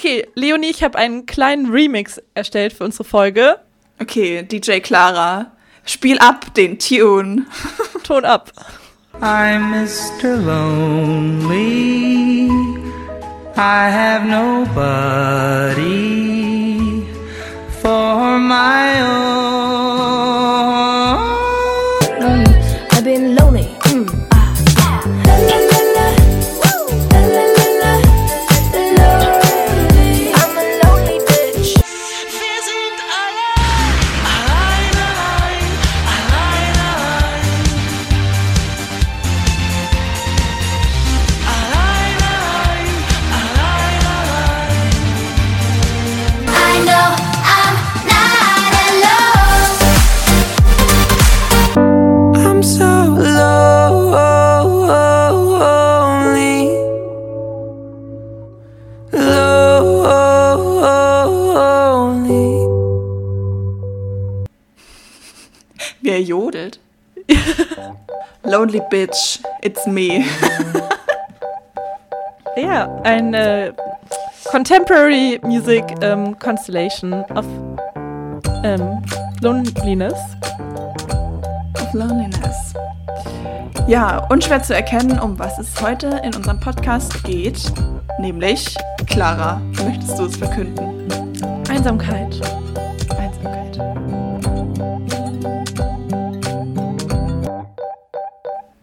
Okay, Leonie, ich habe einen kleinen Remix erstellt für unsere Folge. Okay, DJ Clara, spiel ab den Tune. Ton ab. I'm Mr. Lonely. I have nobody for my own. Jodelt. Lonely Bitch, it's me. Ja, eine Contemporary Music ähm, Constellation of ähm, Loneliness. of Loneliness. Ja, unschwer zu erkennen, um was es heute in unserem Podcast geht. Nämlich, Clara, möchtest du es verkünden? Einsamkeit.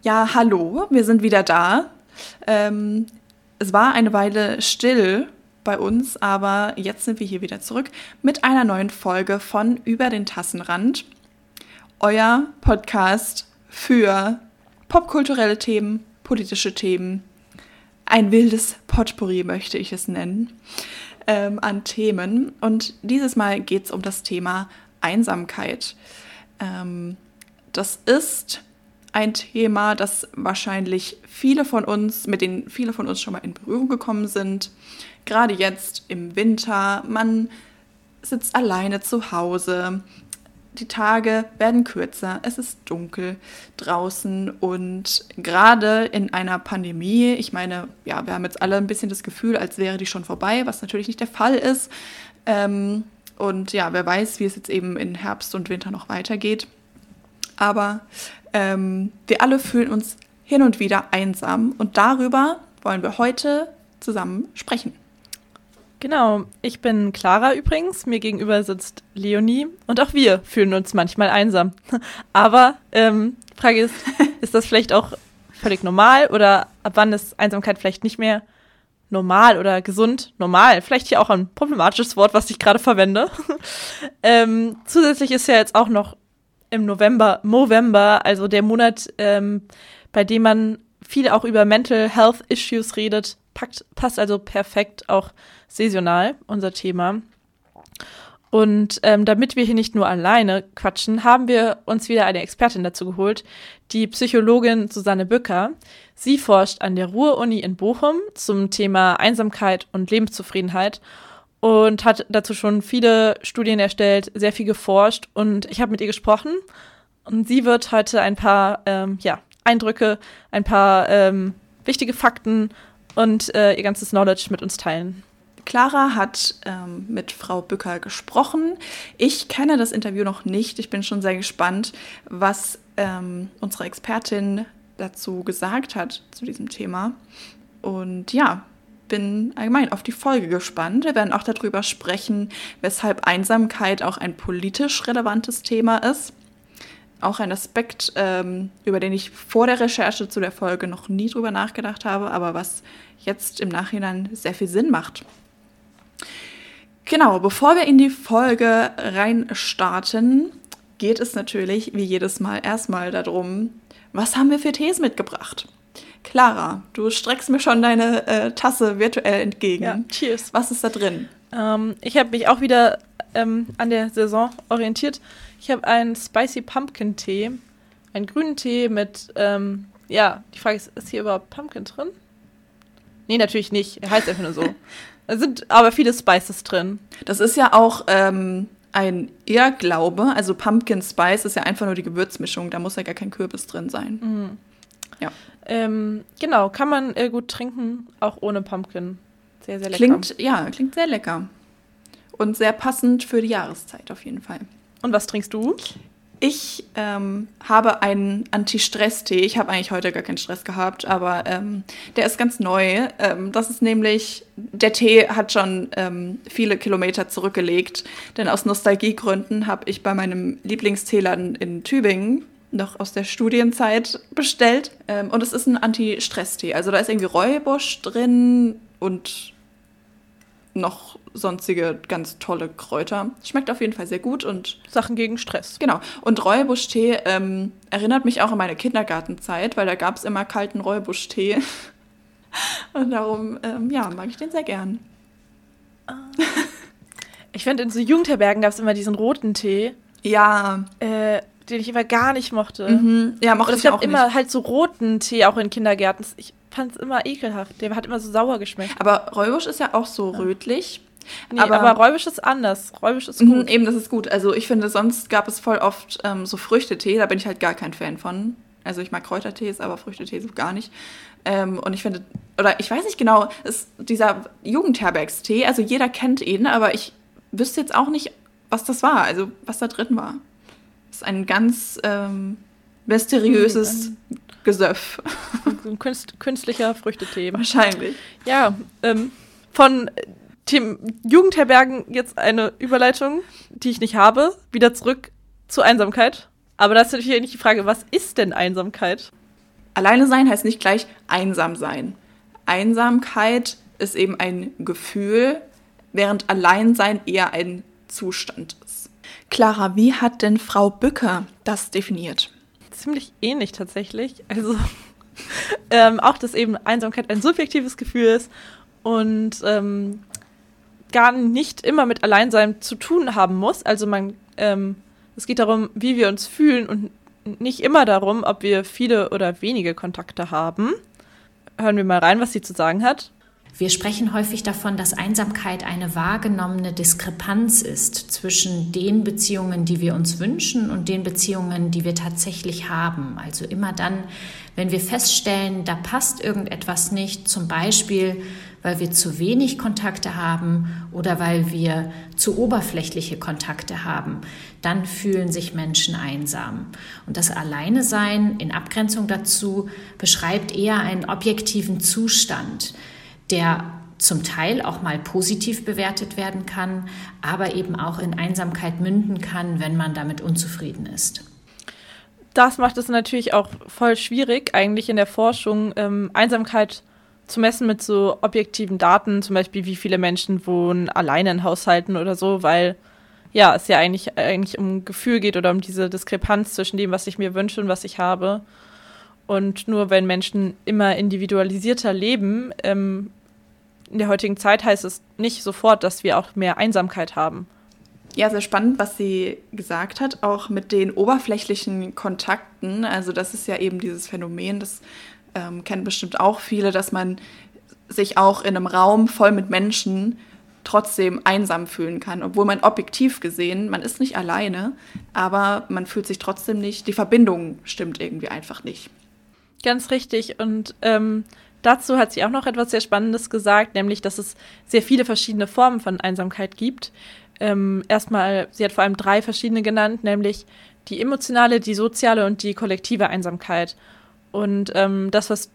Ja, hallo, wir sind wieder da. Ähm, es war eine Weile still bei uns, aber jetzt sind wir hier wieder zurück mit einer neuen Folge von Über den Tassenrand. Euer Podcast für popkulturelle Themen, politische Themen, ein wildes Potpourri möchte ich es nennen, ähm, an Themen. Und dieses Mal geht es um das Thema Einsamkeit. Ähm, das ist ein Thema, das wahrscheinlich viele von uns, mit denen viele von uns schon mal in Berührung gekommen sind. Gerade jetzt im Winter, man sitzt alleine zu Hause. Die Tage werden kürzer, es ist dunkel draußen und gerade in einer Pandemie, ich meine, ja, wir haben jetzt alle ein bisschen das Gefühl, als wäre die schon vorbei, was natürlich nicht der Fall ist. Ähm, und ja, wer weiß, wie es jetzt eben in Herbst und Winter noch weitergeht. Aber ähm, wir alle fühlen uns hin und wieder einsam und darüber wollen wir heute zusammen sprechen. Genau, ich bin Clara übrigens, mir gegenüber sitzt Leonie und auch wir fühlen uns manchmal einsam. Aber ähm, die Frage ist, ist das vielleicht auch völlig normal oder ab wann ist Einsamkeit vielleicht nicht mehr normal oder gesund? Normal, vielleicht hier auch ein problematisches Wort, was ich gerade verwende. ähm, zusätzlich ist ja jetzt auch noch im November, Movember, also der Monat, ähm, bei dem man viel auch über Mental Health Issues redet, packt, passt also perfekt auch saisonal, unser Thema. Und ähm, damit wir hier nicht nur alleine quatschen, haben wir uns wieder eine Expertin dazu geholt, die Psychologin Susanne Bücker. Sie forscht an der Ruhr-Uni in Bochum zum Thema Einsamkeit und Lebenszufriedenheit und hat dazu schon viele Studien erstellt, sehr viel geforscht und ich habe mit ihr gesprochen und sie wird heute ein paar ähm, ja, Eindrücke, ein paar ähm, wichtige Fakten und äh, ihr ganzes Knowledge mit uns teilen. Clara hat ähm, mit Frau Bücker gesprochen. Ich kenne das Interview noch nicht. Ich bin schon sehr gespannt, was ähm, unsere Expertin dazu gesagt hat zu diesem Thema. Und ja, bin allgemein auf die Folge gespannt. Wir werden auch darüber sprechen, weshalb Einsamkeit auch ein politisch relevantes Thema ist. Auch ein Aspekt, ähm, über den ich vor der Recherche zu der Folge noch nie drüber nachgedacht habe, aber was jetzt im Nachhinein sehr viel Sinn macht. Genau, bevor wir in die Folge reinstarten, geht es natürlich wie jedes Mal erstmal darum, was haben wir für Tees mitgebracht? Clara, du streckst mir schon deine äh, Tasse virtuell entgegen. Ja, cheers. Was ist da drin? Ähm, ich habe mich auch wieder ähm, an der Saison orientiert. Ich habe einen Spicy Pumpkin Tee, einen grünen Tee mit, ähm, ja, die Frage ist, ist hier überhaupt Pumpkin drin? Nee, natürlich nicht. Er heißt einfach nur so. Da sind aber viele Spices drin. Das ist ja auch ähm, ein Irrglaube. Also Pumpkin Spice ist ja einfach nur die Gewürzmischung. Da muss ja gar kein Kürbis drin sein. Ja. Ähm, genau, kann man äh, gut trinken, auch ohne Pumpkin Sehr, sehr lecker. Klingt, ja, klingt sehr lecker. Und sehr passend für die Jahreszeit auf jeden Fall. Und was trinkst du? Ich ähm, habe einen Anti-Stress-Tee. Ich habe eigentlich heute gar keinen Stress gehabt, aber ähm, der ist ganz neu. Ähm, das ist nämlich, der Tee hat schon ähm, viele Kilometer zurückgelegt, denn aus Nostalgiegründen habe ich bei meinem Lieblingsteeladen in Tübingen noch aus der Studienzeit bestellt. Ähm, und es ist ein Anti-Stress-Tee. Also da ist irgendwie Räubusch drin und noch sonstige ganz tolle Kräuter. Schmeckt auf jeden Fall sehr gut und Sachen gegen Stress. Genau. Und Räubuschtee ähm, erinnert mich auch an meine Kindergartenzeit, weil da gab es immer kalten Räubuschtee. Und darum, ähm, ja, mag ich den sehr gern. Ich finde, in so Jugendherbergen gab es immer diesen roten Tee, Ja, äh, den ich immer gar nicht mochte. mhm. ja, mochte es ich auch immer nicht. halt so roten Tee auch in Kindergärten. Ich fand es immer ekelhaft. Der hat immer so sauer geschmeckt. Aber Räubusch ist ja auch so rötlich. Nee, Aber- aber, Räubisch ist anders. Räubisch ist Mhm, gut. eben, das ist gut. Also ich finde, sonst gab es voll oft ähm, so Früchtetee, da bin ich halt gar kein Fan von. Also ich mag Kräutertees, aber Früchtetee so gar nicht. Ähm, und ich finde, oder ich weiß nicht genau, ist dieser Jugendherbergstee, also jeder kennt ihn, aber ich wüsste jetzt auch nicht, was das war, also was da drin war. Ist ein ganz ähm, mysteriöses Gesöff, So ein künst, künstlicher Früchtetee. wahrscheinlich. Ja, ähm, von dem Jugendherbergen jetzt eine Überleitung, die ich nicht habe, wieder zurück zur Einsamkeit. Aber das ist natürlich nicht die Frage, was ist denn Einsamkeit? Alleine sein heißt nicht gleich einsam sein. Einsamkeit ist eben ein Gefühl, während Alleinsein eher ein Zustand ist. Clara, wie hat denn Frau Bücker das definiert? Ziemlich ähnlich tatsächlich. Also ähm, auch, dass eben Einsamkeit ein subjektives Gefühl ist und ähm, gar nicht immer mit Alleinsein zu tun haben muss. Also man, ähm, es geht darum, wie wir uns fühlen und nicht immer darum, ob wir viele oder wenige Kontakte haben. Hören wir mal rein, was sie zu sagen hat. Wir sprechen häufig davon, dass Einsamkeit eine wahrgenommene Diskrepanz ist zwischen den Beziehungen, die wir uns wünschen und den Beziehungen, die wir tatsächlich haben. Also immer dann, wenn wir feststellen, da passt irgendetwas nicht, zum Beispiel, weil wir zu wenig Kontakte haben oder weil wir zu oberflächliche Kontakte haben, dann fühlen sich Menschen einsam. Und das Alleine sein in Abgrenzung dazu beschreibt eher einen objektiven Zustand der zum Teil auch mal positiv bewertet werden kann, aber eben auch in Einsamkeit münden kann, wenn man damit unzufrieden ist. Das macht es natürlich auch voll schwierig, eigentlich in der Forschung ähm, Einsamkeit zu messen mit so objektiven Daten, zum Beispiel wie viele Menschen wohnen alleine in Haushalten oder so, weil ja, es ja eigentlich, eigentlich um Gefühl geht oder um diese Diskrepanz zwischen dem, was ich mir wünsche und was ich habe. Und nur wenn Menschen immer individualisierter leben, ähm, in der heutigen Zeit heißt es nicht sofort, dass wir auch mehr Einsamkeit haben. Ja, sehr spannend, was sie gesagt hat, auch mit den oberflächlichen Kontakten. Also das ist ja eben dieses Phänomen, das ähm, kennen bestimmt auch viele, dass man sich auch in einem Raum voll mit Menschen trotzdem einsam fühlen kann, obwohl man objektiv gesehen, man ist nicht alleine, aber man fühlt sich trotzdem nicht, die Verbindung stimmt irgendwie einfach nicht. Ganz richtig. Und ähm, dazu hat sie auch noch etwas sehr Spannendes gesagt, nämlich, dass es sehr viele verschiedene Formen von Einsamkeit gibt. Ähm, erstmal, sie hat vor allem drei verschiedene genannt, nämlich die emotionale, die soziale und die kollektive Einsamkeit. Und ähm, das, was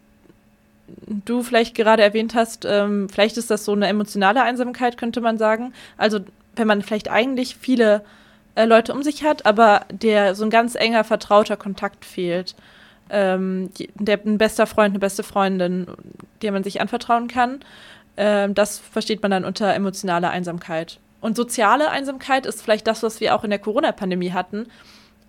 du vielleicht gerade erwähnt hast, ähm, vielleicht ist das so eine emotionale Einsamkeit, könnte man sagen. Also wenn man vielleicht eigentlich viele äh, Leute um sich hat, aber der so ein ganz enger, vertrauter Kontakt fehlt. Ähm, der, ein bester Freund, eine beste Freundin, der man sich anvertrauen kann. Ähm, das versteht man dann unter emotionaler Einsamkeit. Und soziale Einsamkeit ist vielleicht das, was wir auch in der Corona-Pandemie hatten,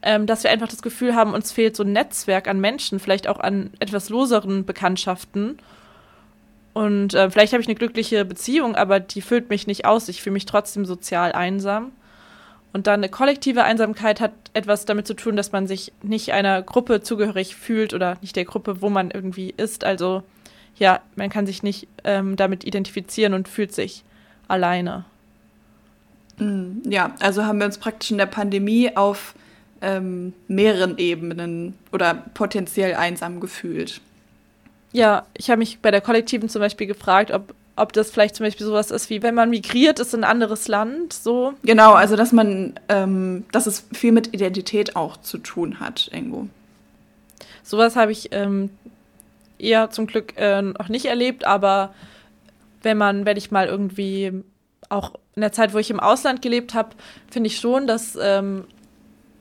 ähm, dass wir einfach das Gefühl haben, uns fehlt so ein Netzwerk an Menschen, vielleicht auch an etwas loseren Bekanntschaften. Und äh, vielleicht habe ich eine glückliche Beziehung, aber die füllt mich nicht aus. Ich fühle mich trotzdem sozial einsam. Und dann eine kollektive Einsamkeit hat etwas damit zu tun, dass man sich nicht einer Gruppe zugehörig fühlt oder nicht der Gruppe, wo man irgendwie ist. Also ja, man kann sich nicht ähm, damit identifizieren und fühlt sich alleine. Mm, Ja, also haben wir uns praktisch in der Pandemie auf ähm, mehreren Ebenen oder potenziell einsam gefühlt. Ja, ich habe mich bei der kollektiven zum Beispiel gefragt, ob ob das vielleicht zum Beispiel sowas ist, wie wenn man migriert, ist in ein anderes Land, so. Genau, also dass man, ähm, dass es viel mit Identität auch zu tun hat irgendwo. Sowas habe ich ähm, eher zum Glück äh, noch nicht erlebt, aber wenn man, wenn ich mal irgendwie auch in der Zeit, wo ich im Ausland gelebt habe, finde ich schon, dass ähm,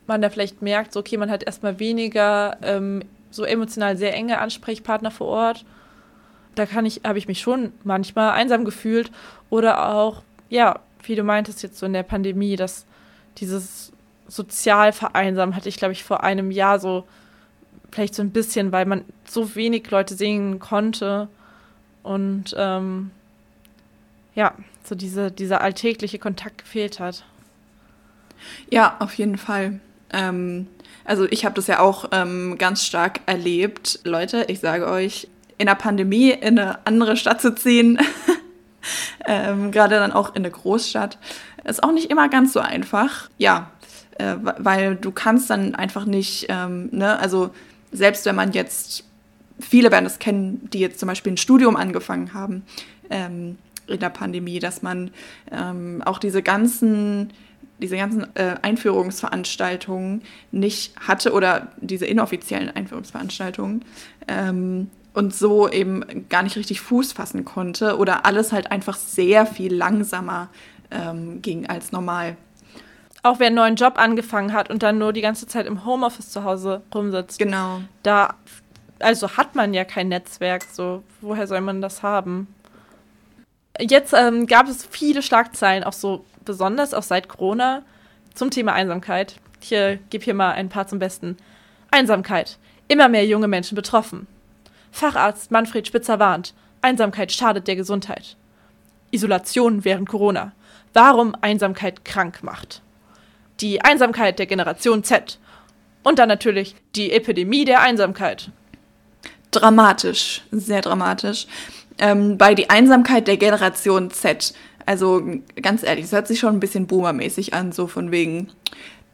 man da vielleicht merkt, so, okay, man hat erstmal weniger ähm, so emotional sehr enge Ansprechpartner vor Ort. Da kann ich, habe ich mich schon manchmal einsam gefühlt. Oder auch, ja, wie du meintest jetzt so in der Pandemie, dass dieses Sozialvereinsamen hatte ich, glaube ich, vor einem Jahr so vielleicht so ein bisschen, weil man so wenig Leute sehen konnte. Und ähm, ja, so diese, dieser alltägliche Kontakt gefehlt hat. Ja, auf jeden Fall. Ähm, also ich habe das ja auch ähm, ganz stark erlebt. Leute, ich sage euch, in der Pandemie in eine andere Stadt zu ziehen, ähm, gerade dann auch in eine Großstadt, ist auch nicht immer ganz so einfach. Ja, äh, weil du kannst dann einfach nicht, ähm, ne, also selbst wenn man jetzt, viele werden das kennen, die jetzt zum Beispiel ein Studium angefangen haben ähm, in der Pandemie, dass man ähm, auch diese ganzen diese ganzen äh, Einführungsveranstaltungen nicht hatte oder diese inoffiziellen Einführungsveranstaltungen ähm, und so eben gar nicht richtig Fuß fassen konnte oder alles halt einfach sehr viel langsamer ähm, ging als normal. Auch wer einen neuen Job angefangen hat und dann nur die ganze Zeit im Homeoffice zu Hause rumsitzt. Genau. Da, also hat man ja kein Netzwerk, so woher soll man das haben? Jetzt ähm, gab es viele Schlagzeilen, auch so besonders auch seit Corona, zum Thema Einsamkeit. Ich äh, gebe hier mal ein paar zum Besten. Einsamkeit. Immer mehr junge Menschen betroffen. Facharzt Manfred Spitzer warnt. Einsamkeit schadet der Gesundheit. Isolation während Corona. Warum Einsamkeit krank macht. Die Einsamkeit der Generation Z. Und dann natürlich die Epidemie der Einsamkeit. Dramatisch, sehr dramatisch. Ähm, bei die Einsamkeit der Generation Z. Also ganz ehrlich, es hört sich schon ein bisschen boomermäßig an, so von wegen,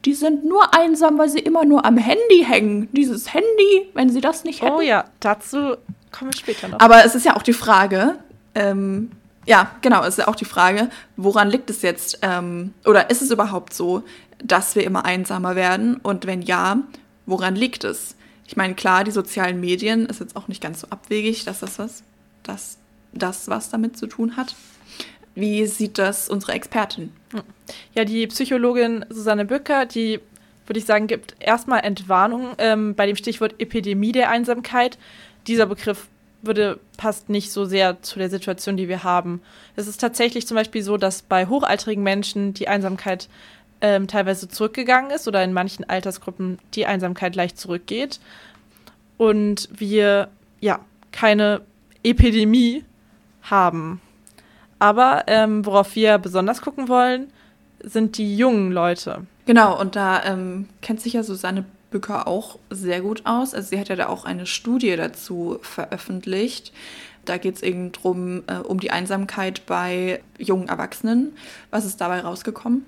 die sind nur einsam, weil sie immer nur am Handy hängen. Dieses Handy, wenn sie das nicht hätten. Oh ja, dazu kommen wir später noch. Aber es ist ja auch die Frage, ähm, ja, genau, es ist ja auch die Frage, woran liegt es jetzt? Ähm, oder ist es überhaupt so, dass wir immer einsamer werden? Und wenn ja, woran liegt es? Ich meine, klar, die sozialen Medien ist jetzt auch nicht ganz so abwegig, dass das was, dass das was damit zu tun hat. Wie sieht das unsere Expertin? Ja, die Psychologin Susanne Bücker, die würde ich sagen, gibt erstmal Entwarnung ähm, bei dem Stichwort Epidemie der Einsamkeit. Dieser Begriff würde, passt nicht so sehr zu der Situation, die wir haben. Es ist tatsächlich zum Beispiel so, dass bei hochaltrigen Menschen die Einsamkeit ähm, teilweise zurückgegangen ist oder in manchen Altersgruppen die Einsamkeit leicht zurückgeht. Und wir ja keine Epidemie haben. Aber ähm, worauf wir besonders gucken wollen, sind die jungen Leute. Genau, und da ähm, kennt sich ja Susanne Bücker auch sehr gut aus. Also sie hat ja da auch eine Studie dazu veröffentlicht. Da geht es eben drum, äh, um die Einsamkeit bei jungen Erwachsenen. Was ist dabei rausgekommen?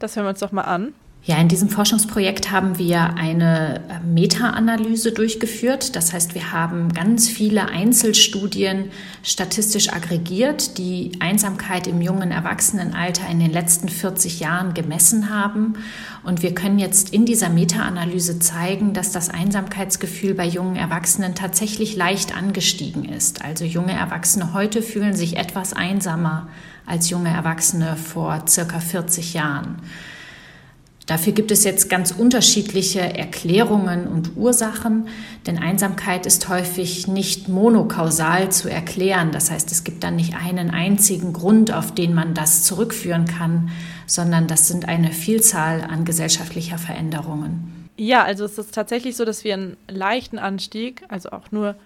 Das hören wir uns doch mal an. Ja, in diesem Forschungsprojekt haben wir eine äh, Meta-Analyse durchgeführt. Das heißt, wir haben ganz viele Einzelstudien statistisch aggregiert, die Einsamkeit im jungen Erwachsenenalter in den letzten 40 Jahren gemessen haben. Und wir können jetzt in dieser Meta-Analyse zeigen, dass das Einsamkeitsgefühl bei jungen Erwachsenen tatsächlich leicht angestiegen ist. Also junge Erwachsene heute fühlen sich etwas einsamer als junge Erwachsene vor circa 40 Jahren. Dafür gibt es jetzt ganz unterschiedliche Erklärungen und Ursachen, denn Einsamkeit ist häufig nicht monokausal zu erklären. Das heißt, es gibt dann nicht einen einzigen Grund, auf den man das zurückführen kann, sondern das sind eine Vielzahl an gesellschaftlicher Veränderungen. Ja, also es ist tatsächlich so, dass wir einen leichten Anstieg, also auch nur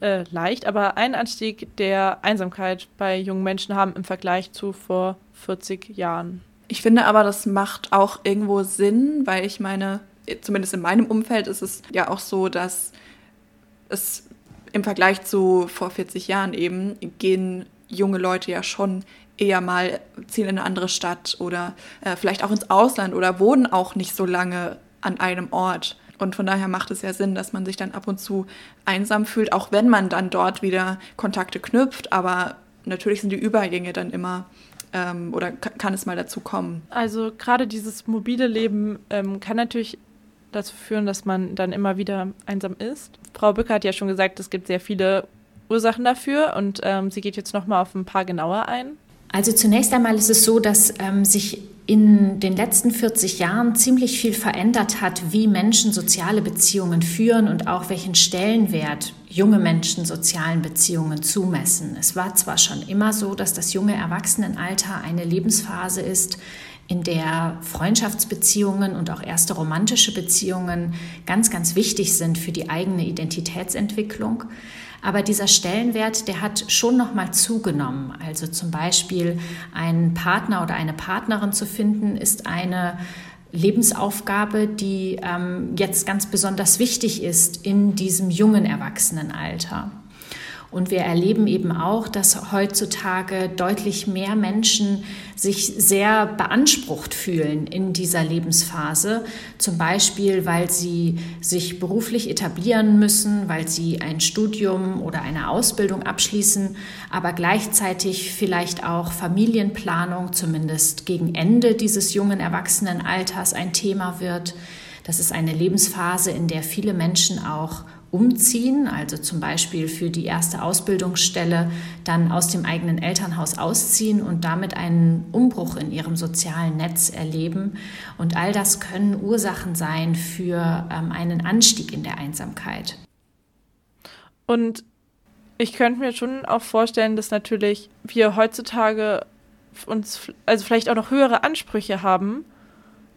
äh, leicht, aber einen Anstieg der Einsamkeit bei jungen Menschen haben im Vergleich zu vor 40 Jahren. Ich finde aber, das macht auch irgendwo Sinn, weil ich meine, zumindest in meinem Umfeld ist es ja auch so, dass es im Vergleich zu vor 40 Jahren eben gehen junge Leute ja schon eher mal ziehen in eine andere Stadt oder äh, vielleicht auch ins Ausland oder wohnen auch nicht so lange an einem Ort. Und von daher macht es ja Sinn, dass man sich dann ab und zu einsam fühlt, auch wenn man dann dort wieder Kontakte knüpft. Aber natürlich sind die Übergänge dann immer ähm, oder ka- kann es mal dazu kommen. Also gerade dieses mobile Leben ähm, kann natürlich dazu führen, dass man dann immer wieder einsam ist. Frau Bücker hat ja schon gesagt, es gibt sehr viele Ursachen dafür und ähm, sie geht jetzt noch mal auf ein paar genauer ein. Also zunächst einmal ist es so, dass ähm, sich in den letzten 40 Jahren ziemlich viel verändert hat, wie Menschen soziale Beziehungen führen und auch welchen Stellenwert junge Menschen sozialen Beziehungen zumessen. Es war zwar schon immer so, dass das junge Erwachsenenalter eine Lebensphase ist, in der Freundschaftsbeziehungen und auch erste romantische Beziehungen ganz, ganz wichtig sind für die eigene Identitätsentwicklung. Aber dieser Stellenwert, der hat schon noch mal zugenommen. Also zum Beispiel einen Partner oder eine Partnerin zu finden, ist eine Lebensaufgabe, die ähm, jetzt ganz besonders wichtig ist in diesem jungen Erwachsenenalter. Und wir erleben eben auch, dass heutzutage deutlich mehr Menschen sich sehr beansprucht fühlen in dieser Lebensphase. Zum Beispiel, weil sie sich beruflich etablieren müssen, weil sie ein Studium oder eine Ausbildung abschließen, aber gleichzeitig vielleicht auch Familienplanung, zumindest gegen Ende dieses jungen Erwachsenenalters, ein Thema wird. Das ist eine Lebensphase, in der viele Menschen auch umziehen, also zum Beispiel für die erste Ausbildungsstelle dann aus dem eigenen Elternhaus ausziehen und damit einen Umbruch in ihrem sozialen Netz erleben. Und all das können Ursachen sein für ähm, einen Anstieg in der Einsamkeit. Und ich könnte mir schon auch vorstellen, dass natürlich wir heutzutage uns, also vielleicht auch noch höhere Ansprüche haben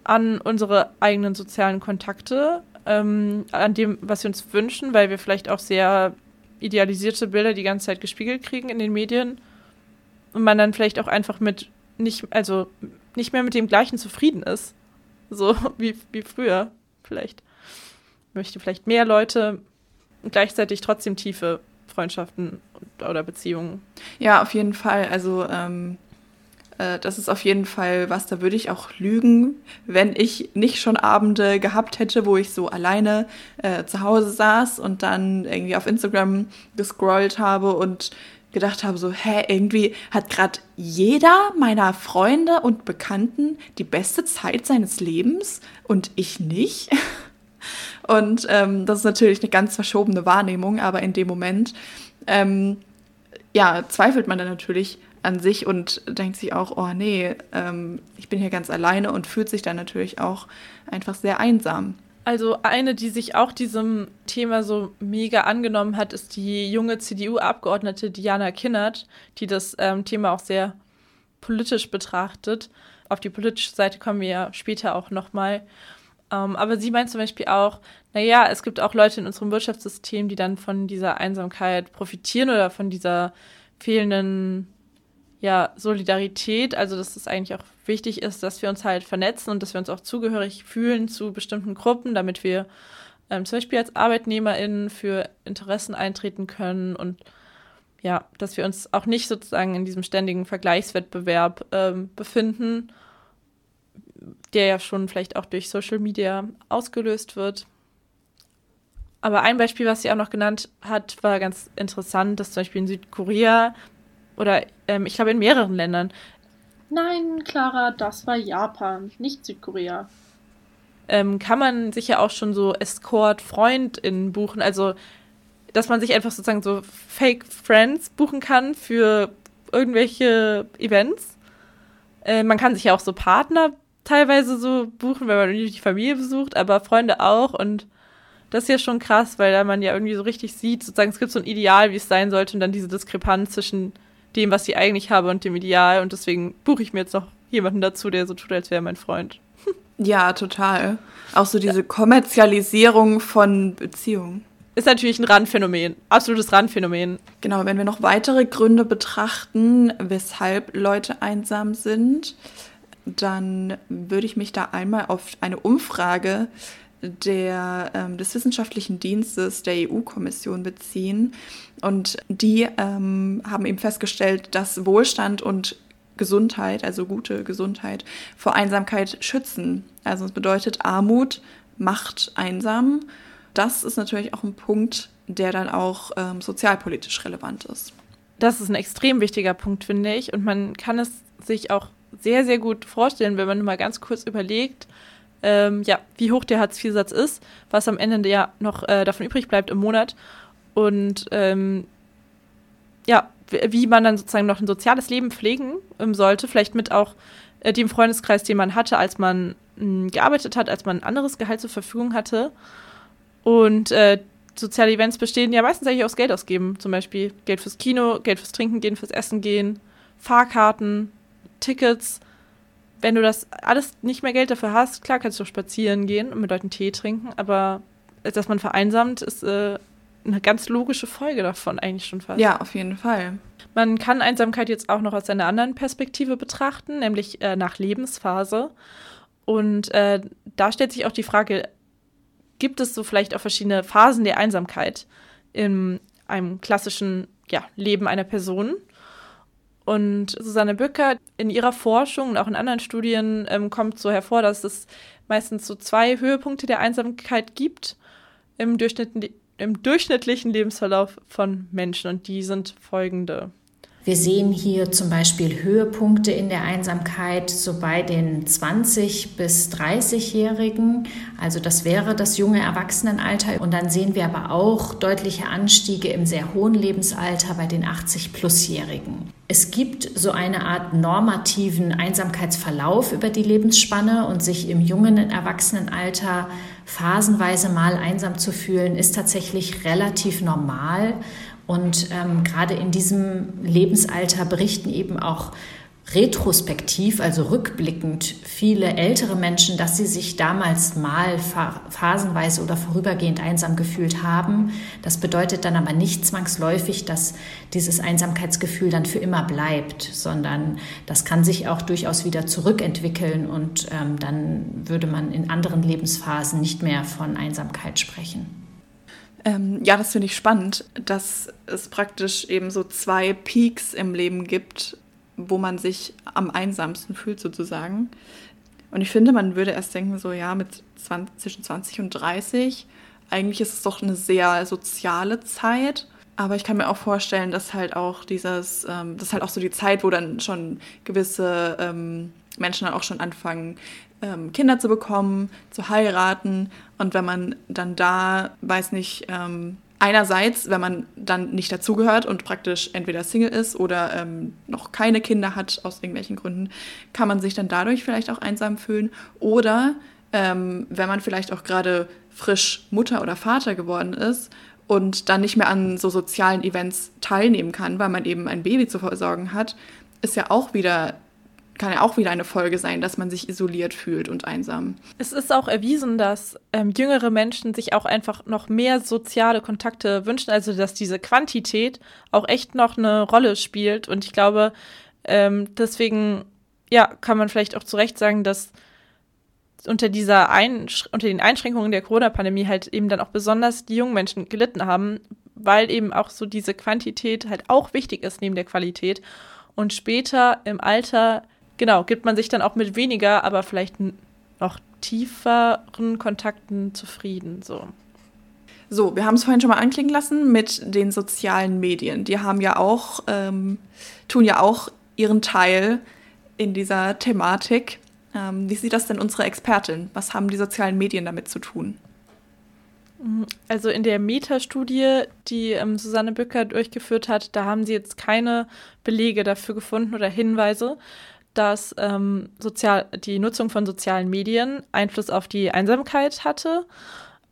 an unsere eigenen sozialen Kontakte, ähm, an dem, was wir uns wünschen, weil wir vielleicht auch sehr idealisierte Bilder die ganze Zeit gespiegelt kriegen in den Medien und man dann vielleicht auch einfach mit nicht, also nicht mehr mit dem gleichen zufrieden ist. So wie, wie früher vielleicht. Möchte vielleicht mehr Leute und gleichzeitig trotzdem tiefe Freundschaften und, oder Beziehungen. Ja, auf jeden Fall. Also ähm, äh, das ist auf jeden Fall was, da würde ich auch lügen, wenn ich nicht schon Abende gehabt hätte, wo ich so alleine äh, zu Hause saß und dann irgendwie auf Instagram gescrollt habe und gedacht habe, so, hä, irgendwie hat gerade jeder meiner Freunde und Bekannten die beste Zeit seines Lebens und ich nicht. Und ähm, das ist natürlich eine ganz verschobene Wahrnehmung, aber in dem Moment, ähm, ja, zweifelt man dann natürlich an sich und denkt sich auch, oh nee, ähm, ich bin hier ganz alleine und fühlt sich dann natürlich auch einfach sehr einsam. Also eine, die sich auch diesem Thema so mega angenommen hat, ist die junge CDU-Abgeordnete Diana Kinnert, die das ähm, Thema auch sehr politisch betrachtet. Auf die politische Seite kommen wir ja später auch nochmal. Ähm, aber sie meint zum Beispiel auch, naja, es gibt auch Leute in unserem Wirtschaftssystem, die dann von dieser Einsamkeit profitieren oder von dieser fehlenden ja, Solidarität, also dass es eigentlich auch wichtig ist, dass wir uns halt vernetzen und dass wir uns auch zugehörig fühlen zu bestimmten Gruppen, damit wir ähm, zum Beispiel als ArbeitnehmerInnen für Interessen eintreten können und ja, dass wir uns auch nicht sozusagen in diesem ständigen Vergleichswettbewerb ähm, befinden, der ja schon vielleicht auch durch Social Media ausgelöst wird. Aber ein Beispiel, was sie auch noch genannt hat, war ganz interessant, dass zum Beispiel in Südkorea oder ähm, ich glaube in mehreren Ländern Nein, Clara, das war Japan, nicht Südkorea. ähm, kann man sich ja auch schon so Escort-FreundInnen buchen. Also, dass man sich einfach sozusagen so Fake-Friends buchen kann für irgendwelche Events. Äh, man kann sich ja auch so Partner teilweise so buchen, wenn man irgendwie die Familie besucht, aber Freunde auch. Und das ist ja schon krass, weil da man ja irgendwie so richtig sieht, sozusagen, es gibt so ein Ideal, wie es sein sollte, und dann diese Diskrepanz zwischen dem, was ich eigentlich habe und dem Ideal. Und deswegen buche ich mir jetzt noch jemanden dazu, der so tut, als wäre mein Freund. Ja, total. Auch so diese Kommerzialisierung von Beziehungen. Ist natürlich ein Randphänomen, absolutes Randphänomen. Genau, wenn wir noch weitere Gründe betrachten, weshalb Leute einsam sind, dann würde ich mich da einmal auf eine Umfrage der, ähm, des Wissenschaftlichen Dienstes der EU-Kommission beziehen. Und die ähm, haben eben festgestellt, dass Wohlstand und Gesundheit, also gute Gesundheit, vor Einsamkeit schützen. Also es bedeutet, Armut macht einsam. Das ist natürlich auch ein Punkt, der dann auch ähm, sozialpolitisch relevant ist. Das ist ein extrem wichtiger Punkt, finde ich. Und man kann es sich auch sehr, sehr gut vorstellen, wenn man mal ganz kurz überlegt, ähm, ja, wie hoch der Hartz-IV-Satz ist, was am Ende ja noch äh, davon übrig bleibt im Monat. Und ähm, ja, wie man dann sozusagen noch ein soziales Leben pflegen ähm, sollte, vielleicht mit auch äh, dem Freundeskreis, den man hatte, als man mh, gearbeitet hat, als man ein anderes Gehalt zur Verfügung hatte. Und äh, soziale Events bestehen ja meistens eigentlich aus Geld ausgeben. Zum Beispiel Geld fürs Kino, Geld fürs Trinken gehen, fürs Essen gehen, Fahrkarten, Tickets. Wenn du das alles nicht mehr Geld dafür hast, klar kannst du spazieren gehen und mit Leuten Tee trinken, aber dass man vereinsamt, ist äh, eine ganz logische Folge davon eigentlich schon fast. Ja, auf jeden Fall. Man kann Einsamkeit jetzt auch noch aus einer anderen Perspektive betrachten, nämlich äh, nach Lebensphase. Und äh, da stellt sich auch die Frage, gibt es so vielleicht auch verschiedene Phasen der Einsamkeit in einem klassischen ja, Leben einer Person? Und Susanne Bücker in ihrer Forschung und auch in anderen Studien ähm, kommt so hervor, dass es meistens so zwei Höhepunkte der Einsamkeit gibt im, Durchschnitt, im durchschnittlichen Lebensverlauf von Menschen. Und die sind folgende. Wir sehen hier zum Beispiel Höhepunkte in der Einsamkeit so bei den 20 bis 30-Jährigen. Also das wäre das junge Erwachsenenalter. Und dann sehen wir aber auch deutliche Anstiege im sehr hohen Lebensalter bei den 80-plus-Jährigen. Es gibt so eine Art normativen Einsamkeitsverlauf über die Lebensspanne und sich im jungen Erwachsenenalter phasenweise mal einsam zu fühlen, ist tatsächlich relativ normal. Und ähm, gerade in diesem Lebensalter berichten eben auch retrospektiv, also rückblickend, viele ältere Menschen, dass sie sich damals mal phasenweise oder vorübergehend einsam gefühlt haben. Das bedeutet dann aber nicht zwangsläufig, dass dieses Einsamkeitsgefühl dann für immer bleibt, sondern das kann sich auch durchaus wieder zurückentwickeln und ähm, dann würde man in anderen Lebensphasen nicht mehr von Einsamkeit sprechen. Ähm, ja, das finde ich spannend, dass es praktisch eben so zwei Peaks im Leben gibt, wo man sich am einsamsten fühlt sozusagen. Und ich finde, man würde erst denken, so ja, mit 20, zwischen 20 und 30, eigentlich ist es doch eine sehr soziale Zeit. Aber ich kann mir auch vorstellen, dass halt auch dieses, ähm, das ist halt auch so die Zeit, wo dann schon gewisse ähm, Menschen dann auch schon anfangen, ähm, Kinder zu bekommen, zu heiraten. Und wenn man dann da, weiß nicht, ähm, einerseits, wenn man dann nicht dazugehört und praktisch entweder Single ist oder ähm, noch keine Kinder hat aus irgendwelchen Gründen, kann man sich dann dadurch vielleicht auch einsam fühlen. Oder ähm, wenn man vielleicht auch gerade frisch Mutter oder Vater geworden ist und dann nicht mehr an so sozialen Events teilnehmen kann, weil man eben ein Baby zu versorgen hat, ist ja auch wieder kann ja auch wieder eine Folge sein, dass man sich isoliert fühlt und einsam. Es ist auch erwiesen, dass ähm, jüngere Menschen sich auch einfach noch mehr soziale Kontakte wünschen, also dass diese Quantität auch echt noch eine Rolle spielt. Und ich glaube, ähm, deswegen ja, kann man vielleicht auch zu Recht sagen, dass unter dieser Einsch unter den Einschränkungen der Corona-Pandemie halt eben dann auch besonders die jungen Menschen gelitten haben, weil eben auch so diese Quantität halt auch wichtig ist neben der Qualität. Und später im Alter genau, gibt man sich dann auch mit weniger, aber vielleicht noch tieferen Kontakten zufrieden. So. So, wir haben es vorhin schon mal anklingen lassen mit den sozialen Medien. Die haben ja auch, ähm, tun ja auch ihren Teil in dieser Thematik. Ähm, wie sieht das denn unsere Expertin? Was haben die sozialen Medien damit zu tun? Also in der Metastudie, die ähm, Susanne Bücker durchgeführt hat, da haben sie jetzt keine Belege dafür gefunden oder Hinweise dass ähm, sozial, die Nutzung von sozialen Medien Einfluss auf die Einsamkeit hatte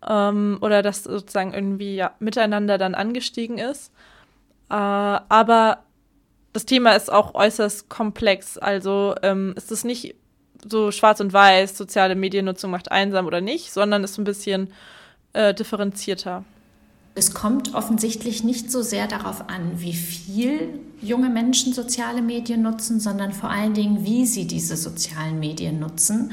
ähm, oder dass sozusagen irgendwie ja, miteinander dann angestiegen ist. Äh, aber das Thema ist auch äußerst komplex. Also ähm, ist es nicht so schwarz und weiß, soziale Mediennutzung macht einsam oder nicht, sondern ist ein bisschen äh, differenzierter. Es kommt offensichtlich nicht so sehr darauf an, wie viel junge Menschen soziale Medien nutzen, sondern vor allen Dingen, wie sie diese sozialen Medien nutzen.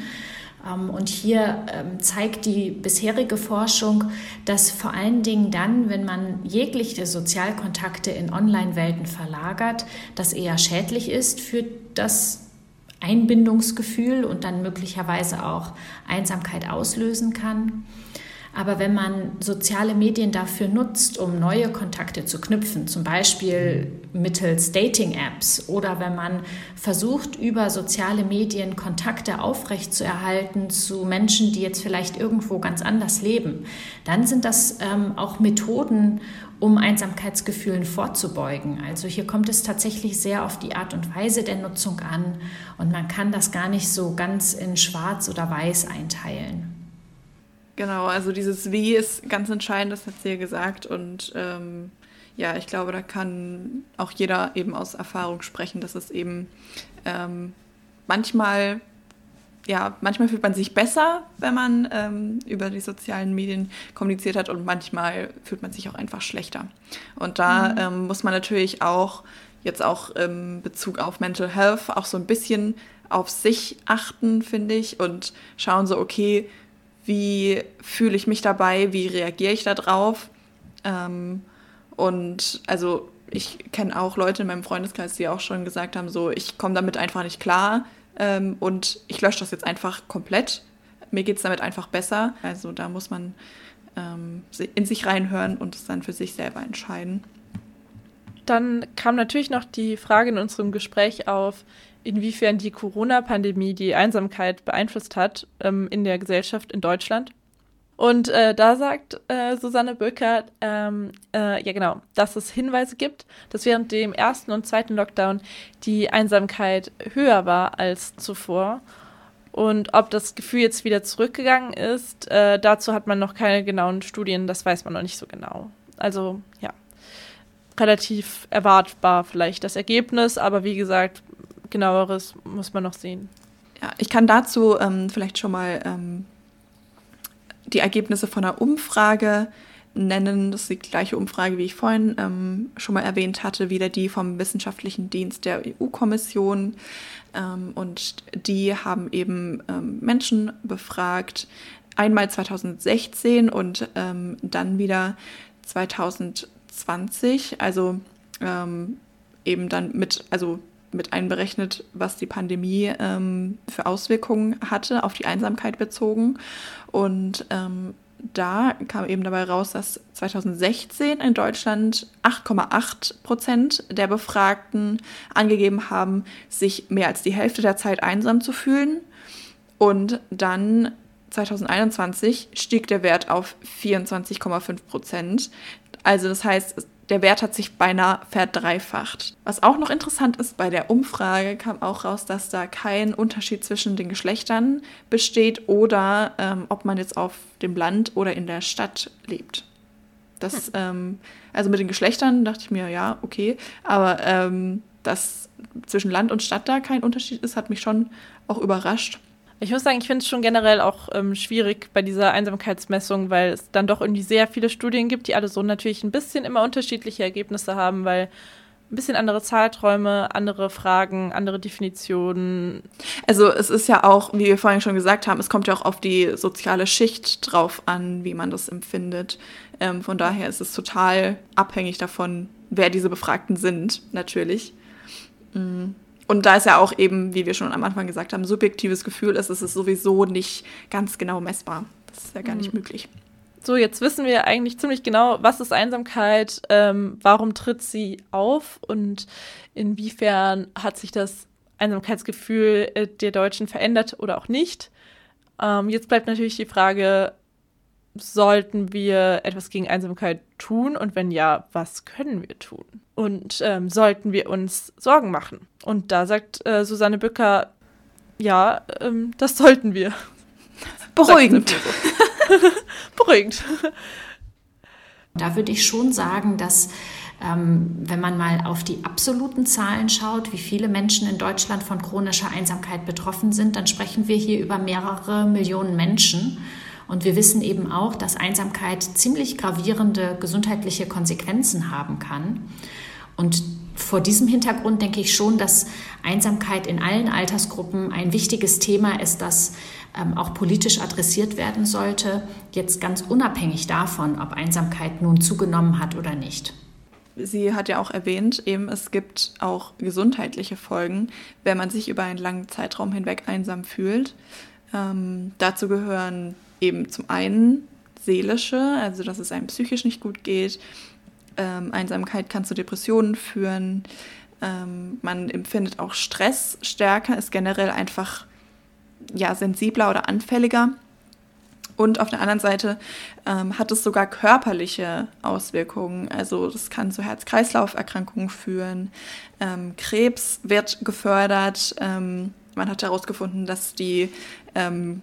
Ähm, und hier ähm, zeigt die bisherige Forschung, dass vor allen Dingen dann, wenn man jegliche Sozialkontakte in Online-Welten verlagert, das eher schädlich ist für das Einbindungsgefühl und dann möglicherweise auch Einsamkeit auslösen kann. Aber wenn man soziale Medien dafür nutzt, um neue Kontakte zu knüpfen, zum Beispiel mittels Dating-Apps oder wenn man versucht, über soziale Medien Kontakte aufrechtzuerhalten zu Menschen, die jetzt vielleicht irgendwo ganz anders leben, dann sind das ähm, auch Methoden, um Einsamkeitsgefühlen vorzubeugen. Also hier kommt es tatsächlich sehr auf die Art und Weise der Nutzung an und man kann das gar nicht so ganz in schwarz oder weiß einteilen. Genau, also dieses Wie ist ganz entscheidend, das hat sie ja gesagt. Und ähm, ja, ich glaube, da kann auch jeder eben aus Erfahrung sprechen, dass es eben ähm, manchmal, ja, manchmal fühlt man sich besser, wenn man ähm, über die sozialen Medien kommuniziert hat und manchmal fühlt man sich auch einfach schlechter. Und da mhm. ähm, muss man natürlich auch jetzt auch im Bezug auf Mental Health auch so ein bisschen auf sich achten, finde ich, und schauen so, okay, wie fühle ich mich dabei, wie reagiere ich darauf. Ähm, und also ich kenne auch Leute in meinem Freundeskreis, die auch schon gesagt haben, so ich komme damit einfach nicht klar ähm, und ich lösche das jetzt einfach komplett. Mir geht es damit einfach besser. Also da muss man ähm, in sich reinhören und es dann für sich selber entscheiden. Dann kam natürlich noch die Frage in unserem Gespräch auf, inwiefern die Corona-Pandemie die Einsamkeit beeinflusst hat ähm, in der Gesellschaft in Deutschland. Und äh, da sagt äh, Susanne Böcker, ähm, äh, ja genau, dass es Hinweise gibt, dass während dem ersten und zweiten Lockdown die Einsamkeit höher war als zuvor. Und ob das Gefühl jetzt wieder zurückgegangen ist, äh, dazu hat man noch keine genauen Studien, das weiß man noch nicht so genau. Also ja, relativ erwartbar vielleicht das Ergebnis, aber wie gesagt, genaueres muss man noch sehen. Ja, ich kann dazu ähm, vielleicht schon mal ähm, die Ergebnisse von einer Umfrage nennen. Das ist die gleiche Umfrage, wie ich vorhin ähm, schon mal erwähnt hatte, wieder die vom Wissenschaftlichen Dienst der EU-Kommission. Ähm, und die haben eben ähm, Menschen befragt, einmal 2016 und ähm, dann wieder 2020. Also ähm, eben dann mit, also mit einberechnet, was die Pandemie ähm, für Auswirkungen hatte, auf die Einsamkeit bezogen. Und ähm, da kam eben dabei raus, dass 2016 in Deutschland 8,8 Prozent der Befragten angegeben haben, sich mehr als die Hälfte der Zeit einsam zu fühlen. Und dann 2021 stieg der Wert auf 24,5 Prozent. Also das heißt, der Wert hat sich beinahe verdreifacht. Was auch noch interessant ist, bei der Umfrage kam auch raus, dass da kein Unterschied zwischen den Geschlechtern besteht oder ähm, ob man jetzt auf dem Land oder in der Stadt lebt. Das, hm. ähm, also mit den Geschlechtern dachte ich mir, ja, okay, aber ähm, dass zwischen Land und Stadt da kein Unterschied ist, hat mich schon auch überrascht. Ich muss sagen, ich finde es schon generell auch ähm, schwierig bei dieser Einsamkeitsmessung, weil es dann doch irgendwie sehr viele Studien gibt, die alle so natürlich ein bisschen immer unterschiedliche Ergebnisse haben, weil ein bisschen andere Zeiträume, andere Fragen, andere Definitionen. Also es ist ja auch, wie wir vorhin schon gesagt haben, es kommt ja auch auf die soziale Schicht drauf an, wie man das empfindet. Ähm, von daher ist es total abhängig davon, wer diese Befragten sind, natürlich. Mhm. Und da ist ja auch eben, wie wir schon am Anfang gesagt haben, subjektives Gefühl ist, ist es sowieso nicht ganz genau messbar. Das ist ja gar nicht mhm. möglich. So, jetzt wissen wir eigentlich ziemlich genau, was ist Einsamkeit, ähm, warum tritt sie auf und inwiefern hat sich das Einsamkeitsgefühl äh, der Deutschen verändert oder auch nicht. Ähm, jetzt bleibt natürlich die Frage, sollten wir etwas gegen Einsamkeit tun und wenn ja, was können wir tun? Und ähm, sollten wir uns Sorgen machen? Und da sagt äh, Susanne Bücker, ja, ähm, das sollten wir. Beruhigend. Beruhigend. Da würde ich schon sagen, dass ähm, wenn man mal auf die absoluten Zahlen schaut, wie viele Menschen in Deutschland von chronischer Einsamkeit betroffen sind, dann sprechen wir hier über mehrere Millionen Menschen. Und wir wissen eben auch, dass Einsamkeit ziemlich gravierende gesundheitliche Konsequenzen haben kann. Und vor diesem Hintergrund denke ich schon, dass Einsamkeit in allen Altersgruppen ein wichtiges Thema ist, das ähm, auch politisch adressiert werden sollte, jetzt ganz unabhängig davon, ob Einsamkeit nun zugenommen hat oder nicht. sie hat ja auch erwähnt, eben es gibt auch gesundheitliche Folgen, wenn man sich über einen langen Zeitraum hinweg einsam fühlt. Ähm, dazu gehören eben zum einen seelische, also dass es einem psychisch nicht gut geht. Ähm, Einsamkeit kann zu Depressionen führen. Ähm, man empfindet auch Stress stärker, ist generell einfach ja, sensibler oder anfälliger. Und auf der anderen Seite ähm, hat es sogar körperliche Auswirkungen. Also das kann zu Herz-Kreislauf-Erkrankungen führen. Ähm, Krebs wird gefördert. Ähm, man hat herausgefunden, dass die ähm,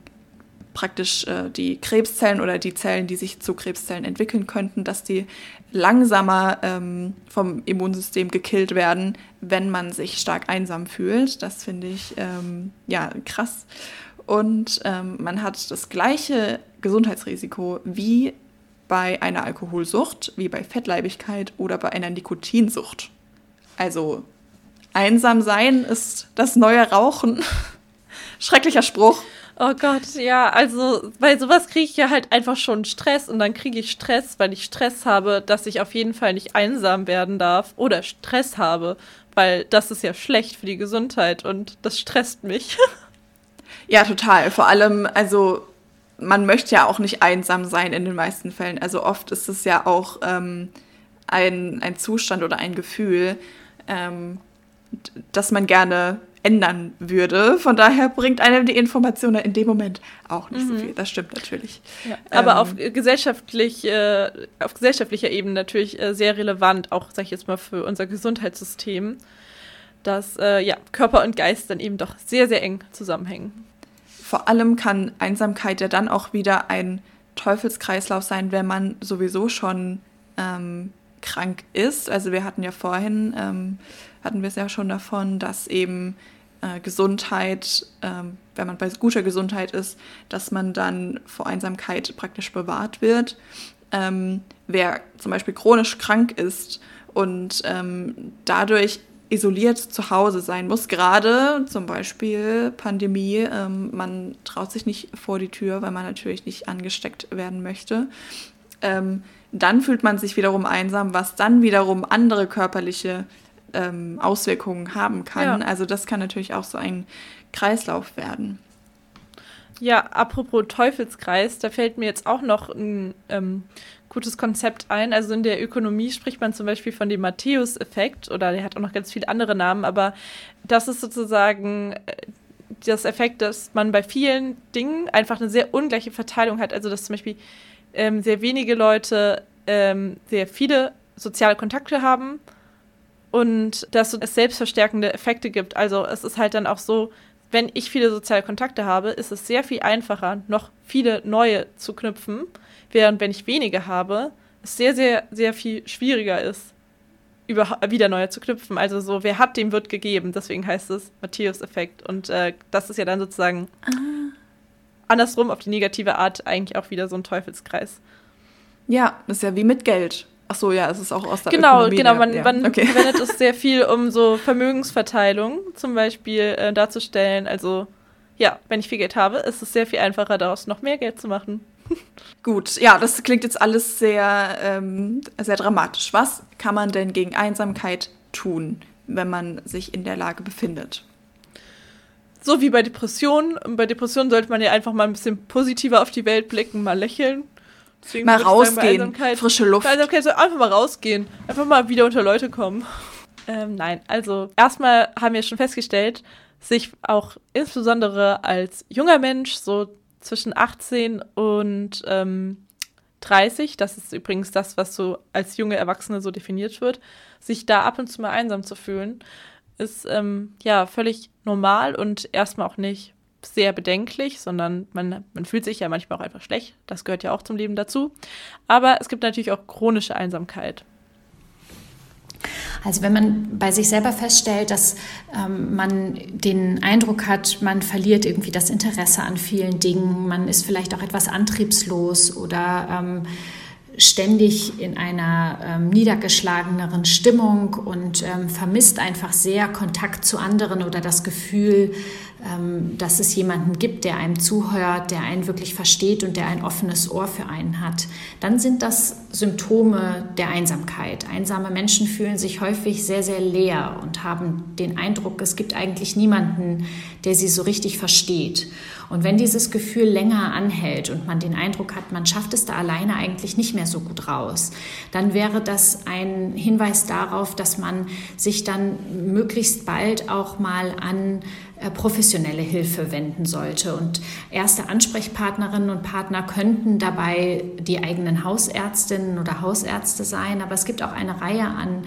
praktisch äh, die Krebszellen oder die Zellen, die sich zu Krebszellen entwickeln könnten, dass die langsamer ähm, vom Immunsystem gekillt werden, wenn man sich stark einsam fühlt. Das finde ich ähm, ja krass. Und ähm, man hat das gleiche Gesundheitsrisiko wie bei einer Alkoholsucht, wie bei Fettleibigkeit oder bei einer Nikotinsucht. Also einsam sein ist das neue Rauchen. Schrecklicher Spruch. Oh Gott, ja, also bei sowas kriege ich ja halt einfach schon Stress und dann kriege ich Stress, weil ich Stress habe, dass ich auf jeden Fall nicht einsam werden darf oder Stress habe, weil das ist ja schlecht für die Gesundheit und das stresst mich. Ja, total. Vor allem, also man möchte ja auch nicht einsam sein in den meisten Fällen. Also oft ist es ja auch ähm, ein, ein Zustand oder ein Gefühl, ähm, d- das man gerne ändern würde. Von daher bringt einem die Information in dem Moment auch nicht so viel. Das stimmt natürlich. Ja, aber Ähm, auf gesellschaftlich, äh, auf gesellschaftlicher Ebene natürlich äh, sehr relevant, auch sag ich jetzt mal für unser Gesundheitssystem, dass äh, ja, Körper und Geist dann eben doch sehr, sehr eng zusammenhängen. Vor allem kann Einsamkeit ja dann auch wieder ein Teufelskreislauf sein, wenn man sowieso schon ähm, krank ist. Also wir hatten ja vorhin, ähm, hatten wir es ja schon davon, dass eben äh, Gesundheit, ähm, wenn man bei guter Gesundheit ist, dass man dann vor Einsamkeit praktisch bewahrt wird. Ähm, wer zum Beispiel chronisch krank ist und ähm, dadurch isoliert zu Hause sein muss, gerade zum Beispiel Pandemie, ähm, man traut sich nicht vor die Tür, weil man natürlich nicht angesteckt werden möchte. Ähm, dann fühlt man sich wiederum einsam, was dann wiederum andere körperliche ähm, Auswirkungen haben kann. Ja. Also das kann natürlich auch so ein Kreislauf werden. Ja, apropos Teufelskreis, da fällt mir jetzt auch noch ein ähm, gutes Konzept ein. Also in der Ökonomie spricht man zum Beispiel von dem Matthäus-Effekt oder der hat auch noch ganz viele andere Namen, aber das ist sozusagen äh, das Effekt, dass man bei vielen Dingen einfach eine sehr ungleiche Verteilung hat. Also dass zum Beispiel ähm, sehr wenige Leute ähm, sehr viele soziale Kontakte haben und dass es selbstverstärkende Effekte gibt. Also es ist halt dann auch so, wenn ich viele soziale Kontakte habe, ist es sehr viel einfacher, noch viele neue zu knüpfen, während wenn ich wenige habe, es sehr, sehr, sehr viel schwieriger ist, über, wieder neue zu knüpfen. Also so, wer hat, dem wird gegeben. Deswegen heißt es Matthäus-Effekt. Und äh, das ist ja dann sozusagen andersrum auf die negative Art eigentlich auch wieder so ein Teufelskreis. Ja, das ist ja wie mit Geld. Ach so, ja, es ist auch aus der Genau, Ökonomie. genau. Man, ja. man okay. verwendet es sehr viel, um so Vermögensverteilung zum Beispiel äh, darzustellen. Also ja, wenn ich viel Geld habe, ist es sehr viel einfacher, daraus noch mehr Geld zu machen. Gut, ja, das klingt jetzt alles sehr, ähm, sehr dramatisch. Was kann man denn gegen Einsamkeit tun, wenn man sich in der Lage befindet? So wie bei Depressionen. Bei Depressionen sollte man ja einfach mal ein bisschen positiver auf die Welt blicken, mal lächeln. Deswegen Mal sagen, rausgehen, Einsamkeit- frische Luft. Einsamkeit soll einfach mal rausgehen. Einfach mal wieder unter Leute kommen. Ähm, nein, also erstmal haben wir schon festgestellt, sich auch insbesondere als junger Mensch, so zwischen 18 und ähm, 30, das ist übrigens das, was so als junge Erwachsene so definiert wird, sich da ab und zu mal einsam zu fühlen, ist ähm, ja völlig normal und erstmal auch nicht sehr bedenklich, sondern man, man fühlt sich ja manchmal auch einfach schlecht. Das gehört ja auch zum Leben dazu. Aber es gibt natürlich auch chronische Einsamkeit. Also wenn man bei sich selber feststellt, dass ähm, man den Eindruck hat, man verliert irgendwie das Interesse an vielen Dingen, man ist vielleicht auch etwas antriebslos oder ähm, ständig in einer ähm, niedergeschlageneren Stimmung und ähm, vermisst einfach sehr Kontakt zu anderen oder das Gefühl, ähm, dass es jemanden gibt, der einem zuhört, der einen wirklich versteht und der ein offenes Ohr für einen hat, dann sind das Symptome der Einsamkeit. Einsame Menschen fühlen sich häufig sehr, sehr leer und haben den Eindruck, es gibt eigentlich niemanden, der sie so richtig versteht. Und wenn dieses Gefühl länger anhält und man den Eindruck hat, man schafft es da alleine eigentlich nicht mehr so gut raus, dann wäre das ein Hinweis darauf, dass man sich dann möglichst bald auch mal an äh, professionelle Hilfe wenden sollte. Und erste Ansprechpartnerinnen und Partner könnten dabei die eigenen Hausärztinnen oder Hausärzte sein, aber es gibt auch eine Reihe an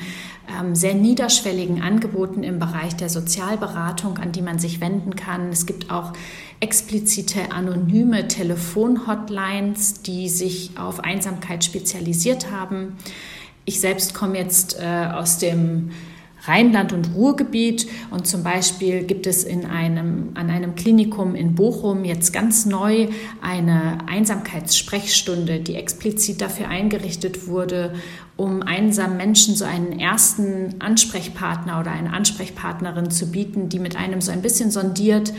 ähm, sehr niederschwelligen Angeboten im Bereich der Sozialberatung, an die man sich wenden kann. Es gibt auch explizite anonyme Telefonhotlines, die sich auf Einsamkeit spezialisiert haben. Ich selbst komme jetzt äh, aus dem Rheinland- und Ruhrgebiet. Und zum Beispiel gibt es in einem, an einem Klinikum in Bochum jetzt ganz neu eine Einsamkeitssprechstunde, die explizit dafür eingerichtet wurde, um einsamen Menschen so einen ersten Ansprechpartner oder eine Ansprechpartnerin zu bieten, die mit einem so ein bisschen sondiert,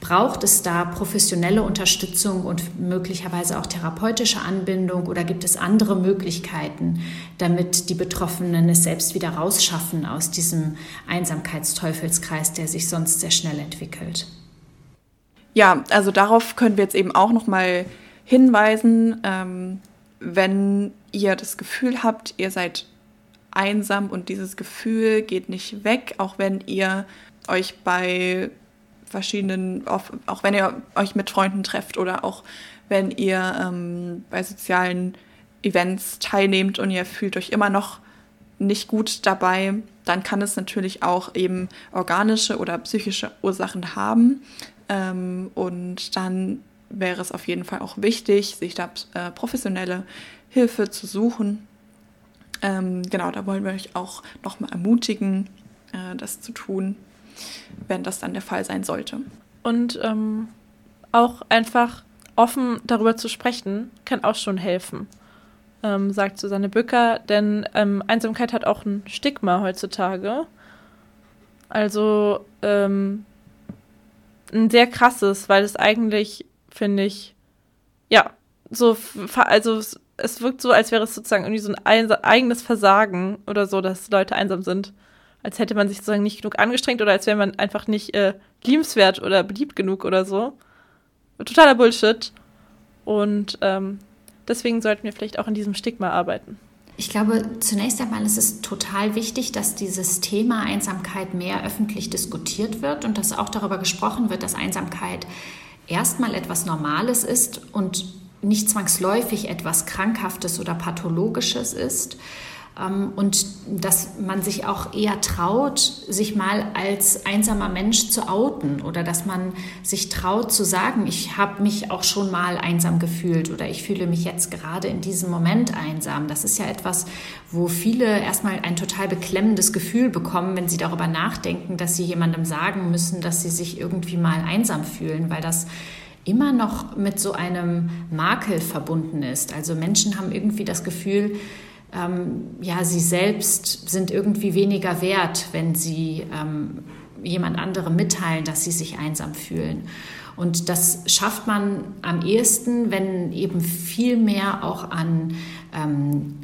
Braucht es da professionelle Unterstützung und möglicherweise auch therapeutische Anbindung oder gibt es andere Möglichkeiten, damit die Betroffenen es selbst wieder rausschaffen aus diesem Einsamkeitsteufelskreis, der sich sonst sehr schnell entwickelt? Ja, also darauf können wir jetzt eben auch noch mal hinweisen, ähm, wenn ihr das Gefühl habt, ihr seid einsam und dieses Gefühl geht nicht weg, auch wenn ihr euch bei verschiedenen, auch, wenn ihr euch mit Freunden trefft oder auch wenn ihr ähm, bei sozialen Events teilnehmt und ihr fühlt euch immer noch nicht gut dabei, dann kann es natürlich auch eben organische oder psychische Ursachen haben. Ähm, und dann wäre es auf jeden Fall auch wichtig, sich da äh, professionelle Hilfe zu suchen. Ähm, genau, da wollen wir euch auch nochmal ermutigen, äh, das zu tun wenn das dann der Fall sein sollte. Und ähm, auch einfach offen darüber zu sprechen, kann auch schon helfen, ähm, sagt Susanne Bücker. Denn ähm, Einsamkeit hat auch ein Stigma heutzutage. Also ähm, ein sehr krasses, weil es eigentlich, finde ich, ja, so, also es wirkt so, als wäre es sozusagen irgendwie so ein eigenes Versagen oder so, dass Leute einsam sind als hätte man sich sozusagen nicht genug angestrengt oder als wäre man einfach nicht äh, liebenswert oder beliebt genug oder so. Totaler Bullshit. Und ähm, deswegen sollten wir vielleicht auch an diesem Stigma arbeiten. Ich glaube, zunächst einmal ist es total wichtig, dass dieses Thema Einsamkeit mehr öffentlich diskutiert wird und dass auch darüber gesprochen wird, dass Einsamkeit erstmal etwas Normales ist und nicht zwangsläufig etwas Krankhaftes oder Pathologisches ist. Ähm, und dass man sich auch eher traut, sich mal als einsamer Mensch zu outen oder dass man sich traut zu sagen, ich habe mich auch schon mal einsam gefühlt oder ich fühle mich jetzt gerade in diesem Moment einsam. Das ist ja etwas, wo viele erstmal ein total beklemmendes Gefühl bekommen, wenn sie darüber nachdenken, dass sie jemandem sagen müssen, dass sie sich irgendwie mal einsam fühlen, weil das immer noch mit so einem Makel verbunden ist. Also Menschen haben irgendwie das Gefühl, ähm, ja, sie selbst sind irgendwie weniger wert, wenn sie ähm, jemand anderem mitteilen, dass sie sich einsam fühlen. Und das schafft man am ehesten, wenn eben viel mehr auch an ähm,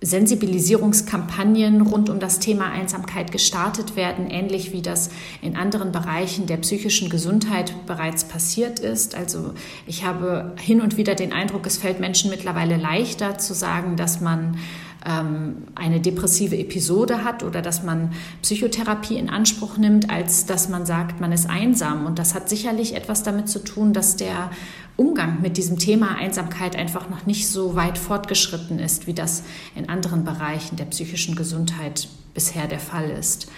Sensibilisierungskampagnen rund um das Thema Einsamkeit gestartet werden, ähnlich wie das in anderen Bereichen der psychischen Gesundheit bereits passiert ist. Also ich habe hin und wieder den Eindruck, es fällt Menschen mittlerweile leichter zu sagen, dass man eine depressive Episode hat oder dass man Psychotherapie in Anspruch nimmt, als dass man sagt, man ist einsam. Und das hat sicherlich etwas damit zu tun, dass der Umgang mit diesem Thema Einsamkeit einfach noch nicht so weit fortgeschritten ist, wie das in anderen Bereichen der psychischen Gesundheit bisher der Fall ist.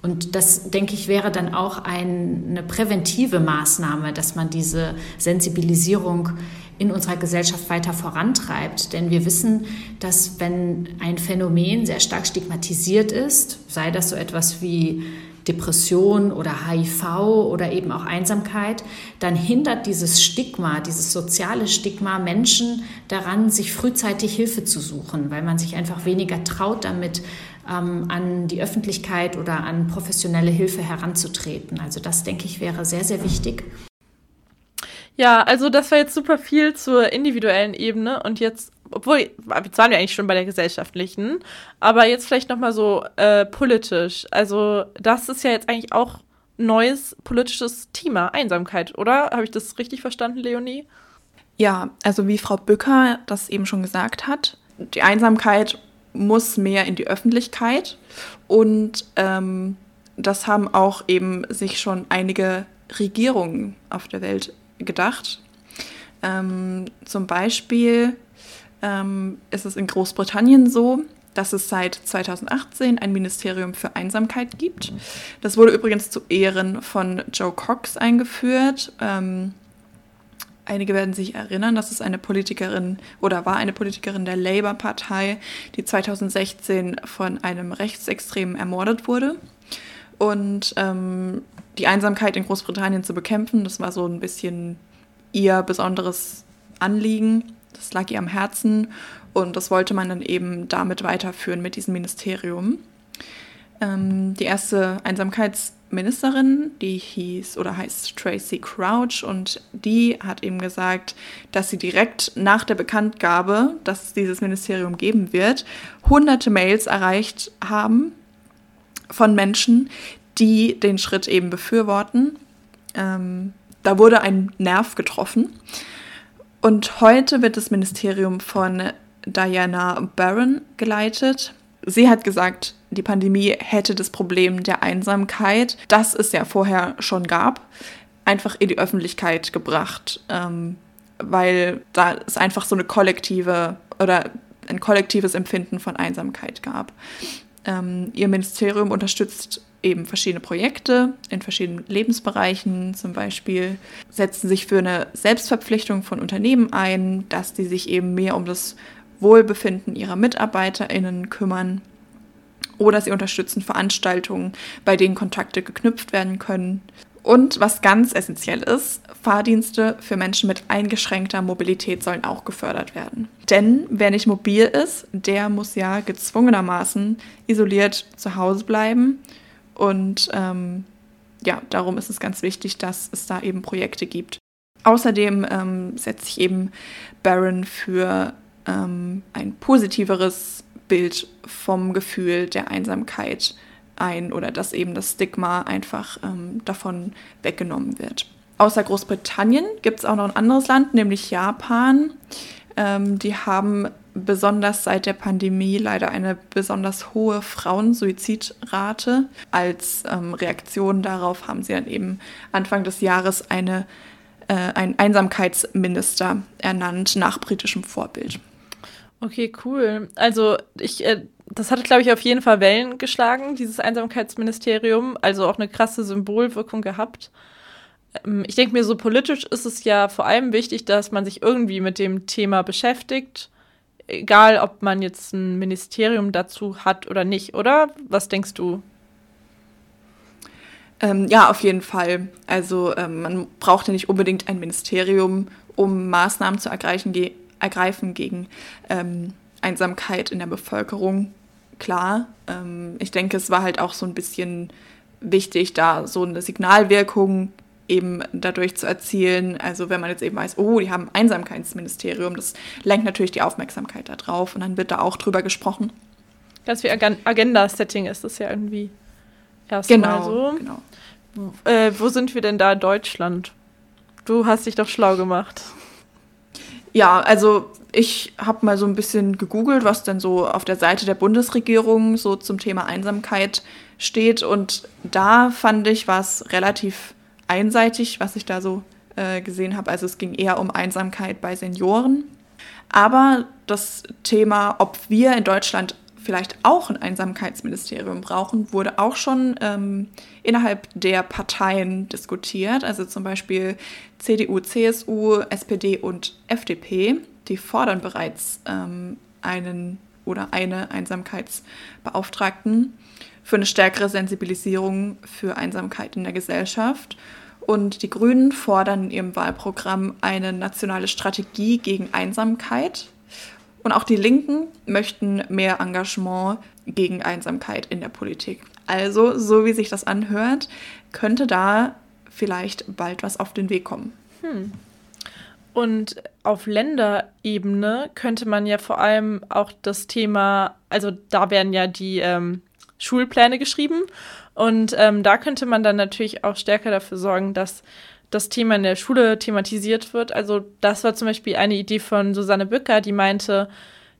Und das, denke ich, wäre dann auch eine präventive Maßnahme, dass man diese Sensibilisierung in unserer Gesellschaft weiter vorantreibt. Denn wir wissen, dass wenn ein Phänomen sehr stark stigmatisiert ist, sei das so etwas wie Depression oder HIV oder eben auch Einsamkeit, dann hindert dieses Stigma, dieses soziale Stigma Menschen daran, sich frühzeitig Hilfe zu suchen, weil man sich einfach weniger traut, damit ähm, an die Öffentlichkeit oder an professionelle Hilfe heranzutreten. Also das, denke ich, wäre sehr, sehr wichtig. Ja, also das war jetzt super viel zur individuellen Ebene und jetzt, obwohl, jetzt waren wir eigentlich schon bei der gesellschaftlichen, aber jetzt vielleicht nochmal so äh, politisch. Also das ist ja jetzt eigentlich auch neues politisches Thema, Einsamkeit, oder? Habe ich das richtig verstanden, Leonie? Ja, also wie Frau Bücker das eben schon gesagt hat, die Einsamkeit muss mehr in die Öffentlichkeit und ähm, das haben auch eben sich schon einige Regierungen auf der Welt gedacht. Ähm, zum Beispiel ähm, ist es in Großbritannien so, dass es seit 2018 ein Ministerium für Einsamkeit gibt. Das wurde übrigens zu Ehren von Joe Cox eingeführt. Ähm, einige werden sich erinnern, dass es eine Politikerin oder war eine Politikerin der Labour-Partei, die 2016 von einem Rechtsextremen ermordet wurde. Und ähm, die Einsamkeit in Großbritannien zu bekämpfen, das war so ein bisschen ihr besonderes Anliegen. Das lag ihr am Herzen und das wollte man dann eben damit weiterführen mit diesem Ministerium. Ähm, die erste Einsamkeitsministerin, die hieß oder heißt Tracy Crouch und die hat eben gesagt, dass sie direkt nach der Bekanntgabe, dass es dieses Ministerium geben wird, hunderte Mails erreicht haben von Menschen, die den Schritt eben befürworten. Ähm, da wurde ein Nerv getroffen. Und heute wird das Ministerium von Diana Barron geleitet. Sie hat gesagt, die Pandemie hätte das Problem der Einsamkeit, das es ja vorher schon gab, einfach in die Öffentlichkeit gebracht, ähm, weil da es einfach so eine kollektive oder ein kollektives Empfinden von Einsamkeit gab. Ähm, ihr Ministerium unterstützt eben verschiedene Projekte in verschiedenen Lebensbereichen. Zum Beispiel setzen sich für eine Selbstverpflichtung von Unternehmen ein, dass die sich eben mehr um das Wohlbefinden ihrer MitarbeiterInnen kümmern. Oder sie unterstützen Veranstaltungen, bei denen Kontakte geknüpft werden können. Und was ganz essentiell ist, Fahrdienste für Menschen mit eingeschränkter Mobilität sollen auch gefördert werden. Denn wer nicht mobil ist, der muss ja gezwungenermaßen isoliert zu Hause bleiben. Und ähm, ja, darum ist es ganz wichtig, dass es da eben Projekte gibt. Außerdem ähm, setzt sich eben Baron für ähm, ein positiveres Bild vom Gefühl der Einsamkeit ein oder dass eben das Stigma einfach ähm, davon weggenommen wird. Außer Großbritannien gibt es auch noch ein anderes Land, nämlich Japan. Ähm, die haben besonders seit der Pandemie leider eine besonders hohe Frauensuizidrate. Als ähm, Reaktion darauf haben sie dann eben Anfang des Jahres eine, äh, einen Einsamkeitsminister ernannt nach britischem Vorbild. Okay, cool. Also ich, äh, das hat, glaube ich, auf jeden Fall Wellen geschlagen, dieses Einsamkeitsministerium, also auch eine krasse Symbolwirkung gehabt. Ähm, ich denke mir, so politisch ist es ja vor allem wichtig, dass man sich irgendwie mit dem Thema beschäftigt. Egal, ob man jetzt ein Ministerium dazu hat oder nicht, oder? Was denkst du? Ähm, ja, auf jeden Fall. Also ähm, man braucht ja nicht unbedingt ein Ministerium, um Maßnahmen zu ergreifen, ge ergreifen gegen ähm, Einsamkeit in der Bevölkerung. Klar, ähm, ich denke, es war halt auch so ein bisschen wichtig, da so eine Signalwirkung eben dadurch zu erzielen. Also wenn man jetzt eben weiß, oh, die haben ein Einsamkeitsministerium, das lenkt natürlich die Aufmerksamkeit darauf und dann wird da auch drüber gesprochen. Ganz wie Agen- Agenda-Setting ist das ja irgendwie erstmal Genau, so. genau. Äh, wo sind wir denn da in Deutschland? Du hast dich doch schlau gemacht. Ja, also ich habe mal so ein bisschen gegoogelt, was denn so auf der Seite der Bundesregierung so zum Thema Einsamkeit steht. Und da fand ich was relativ einseitig, was ich da so äh, gesehen habe. Also es ging eher um Einsamkeit bei Senioren. Aber das Thema, ob wir in Deutschland vielleicht auch ein Einsamkeitsministerium brauchen, wurde auch schon ähm, innerhalb der Parteien diskutiert. Also zum Beispiel CDU, CSU, SPD und FDP. Die fordern bereits ähm, einen oder eine Einsamkeitsbeauftragten für eine stärkere Sensibilisierung für Einsamkeit in der Gesellschaft. Und die Grünen fordern in ihrem Wahlprogramm eine nationale Strategie gegen Einsamkeit. Und auch die Linken möchten mehr Engagement gegen Einsamkeit in der Politik. Also, so wie sich das anhört, könnte da vielleicht bald was auf den Weg kommen. Und auf Länderebene könnte man ja vor allem auch das Thema, also da werden ja die ähm, Schulpläne geschrieben und ähm, da könnte man dann natürlich auch stärker dafür sorgen, dass das Thema in der Schule thematisiert wird. Also das war zum Beispiel eine Idee von Susanne Bücker, die meinte,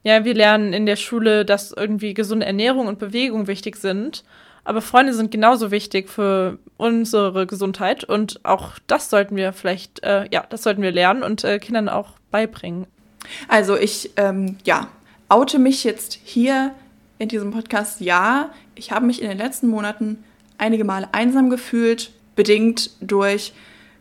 ja, wir lernen in der Schule, dass irgendwie gesunde Ernährung und Bewegung wichtig sind. Aber Freunde sind genauso wichtig für unsere Gesundheit und auch das sollten wir vielleicht, äh, ja, das sollten wir lernen und äh, Kindern auch beibringen. Also ich, ähm, ja, oute mich jetzt hier in diesem Podcast. Ja, ich habe mich in den letzten Monaten einige Male einsam gefühlt, bedingt durch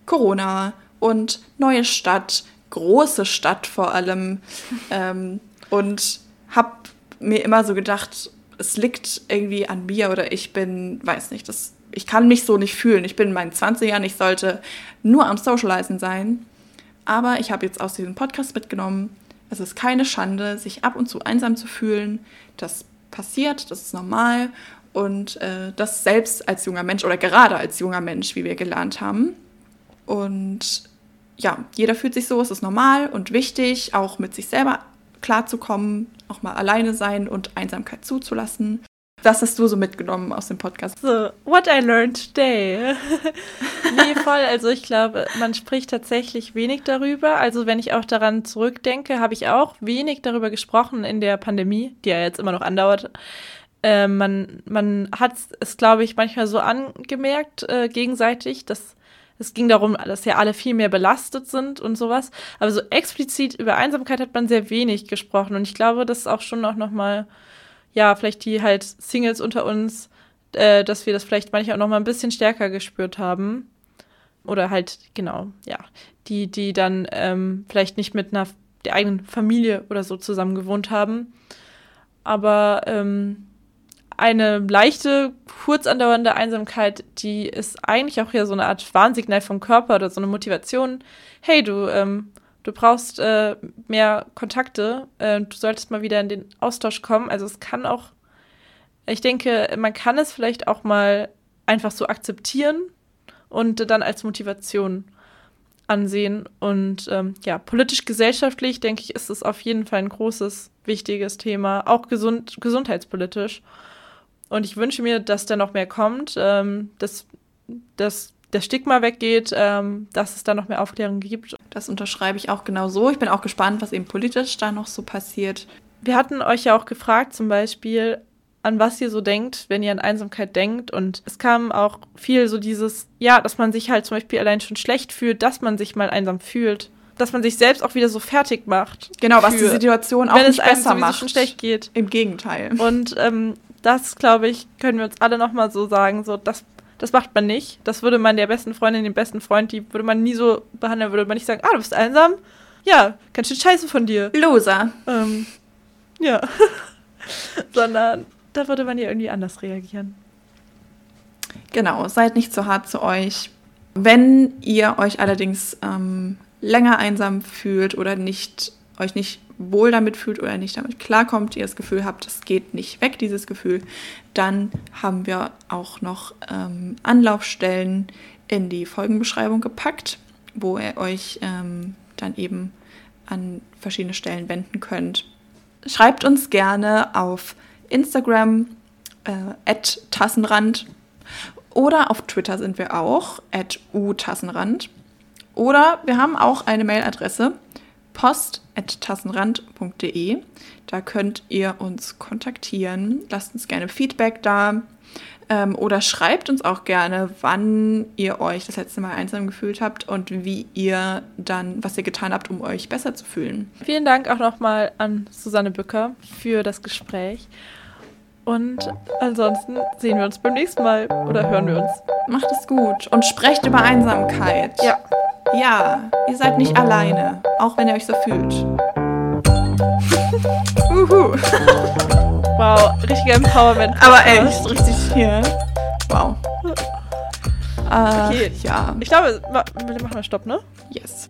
Corona und neue Stadt, große Stadt vor allem. Ähm, und habe mir immer so gedacht, es liegt irgendwie an mir oder ich bin, weiß nicht, das, ich kann mich so nicht fühlen. Ich bin in meinen 20ern, ich sollte nur am Socializen sein. Aber ich habe jetzt aus diesem Podcast mitgenommen, es ist keine Schande, sich ab und zu einsam zu fühlen. Das passiert, das ist normal. Und äh, das selbst als junger Mensch oder gerade als junger Mensch, wie wir gelernt haben. Und ja, jeder fühlt sich so, es ist normal und wichtig, auch mit sich selber klarzukommen, auch mal alleine sein und Einsamkeit zuzulassen. Was hast du so mitgenommen aus dem Podcast? So, what I learned today. nee, voll. Also ich glaube, man spricht tatsächlich wenig darüber. Also wenn ich auch daran zurückdenke, habe ich auch wenig darüber gesprochen in der Pandemie, die ja jetzt immer noch andauert. Äh, man, man hat es, glaube ich, manchmal so angemerkt, äh, gegenseitig, dass es ging darum, dass ja alle viel mehr belastet sind und sowas. Aber so explizit über Einsamkeit hat man sehr wenig gesprochen. Und ich glaube, das ist auch schon auch noch mal, ja, vielleicht die halt Singles unter uns, äh, dass wir das vielleicht manchmal auch noch mal ein bisschen stärker gespürt haben. Oder halt, genau, ja, die, die dann ähm, vielleicht nicht mit einer der eigenen Familie oder so zusammen gewohnt haben. Aber ähm, eine leichte, kurz andauernde Einsamkeit, die ist eigentlich auch ja so eine Art Warnsignal vom Körper oder so eine Motivation. Hey, du, ähm, du brauchst äh, mehr Kontakte, äh, du solltest mal wieder in den Austausch kommen. Also es kann auch, ich denke, man kann es vielleicht auch mal einfach so akzeptieren und dann als Motivation ansehen. Und ähm, ja, politisch-gesellschaftlich, denke ich, ist es auf jeden Fall ein großes, wichtiges Thema, auch gesund, gesundheitspolitisch. Und ich wünsche mir, dass da noch mehr kommt, ähm, dass, dass das Stigma weggeht, ähm, dass es da noch mehr Aufklärung gibt. Das unterschreibe ich auch genau so. Ich bin auch gespannt, was eben politisch da noch so passiert. Wir hatten euch ja auch gefragt, zum Beispiel, an was ihr so denkt, wenn ihr an Einsamkeit denkt. Und es kam auch viel so dieses, ja, dass man sich halt zum Beispiel allein schon schlecht fühlt, dass man sich mal einsam fühlt. Dass man sich selbst auch wieder so fertig macht. Genau, was die Situation auch wenn es nicht einem besser macht. schon schlecht geht. Im Gegenteil. Und ähm, das, glaube ich, können wir uns alle nochmal so sagen, so, das, das macht man nicht. Das würde man der besten Freundin, dem besten Freund, die würde man nie so behandeln, würde man nicht sagen, ah, du bist einsam? Ja, ganz schön scheiße von dir. Loser. Ähm, ja. Sondern da würde man ja irgendwie anders reagieren. Genau, seid nicht so hart zu euch. Wenn ihr euch allerdings ähm, länger einsam fühlt oder nicht, euch nicht wohl damit fühlt oder nicht damit klarkommt, ihr das Gefühl habt, es geht nicht weg, dieses Gefühl, dann haben wir auch noch ähm, Anlaufstellen in die Folgenbeschreibung gepackt, wo ihr euch ähm, dann eben an verschiedene Stellen wenden könnt. Schreibt uns gerne auf Instagram äh, @tassenrand oder auf Twitter sind wir auch, at utassenrand. Oder wir haben auch eine Mailadresse, post.tassenrand.de. Da könnt ihr uns kontaktieren. Lasst uns gerne Feedback da. Ähm, oder schreibt uns auch gerne, wann ihr euch das letzte Mal einsam gefühlt habt und wie ihr dann, was ihr getan habt, um euch besser zu fühlen. Vielen Dank auch nochmal an Susanne Bücker für das Gespräch. Und ansonsten sehen wir uns beim nächsten Mal oder hören wir uns. Macht es gut und sprecht über Einsamkeit. Ja. Ja, ihr seid nicht alleine, auch wenn ihr euch so fühlt. Uhu. Wow, richtiger Empowerment. Aber echt, richtig hier. Wow. Äh, Okay. Ja, Ich glaube, wir machen mal Stopp, ne? yes.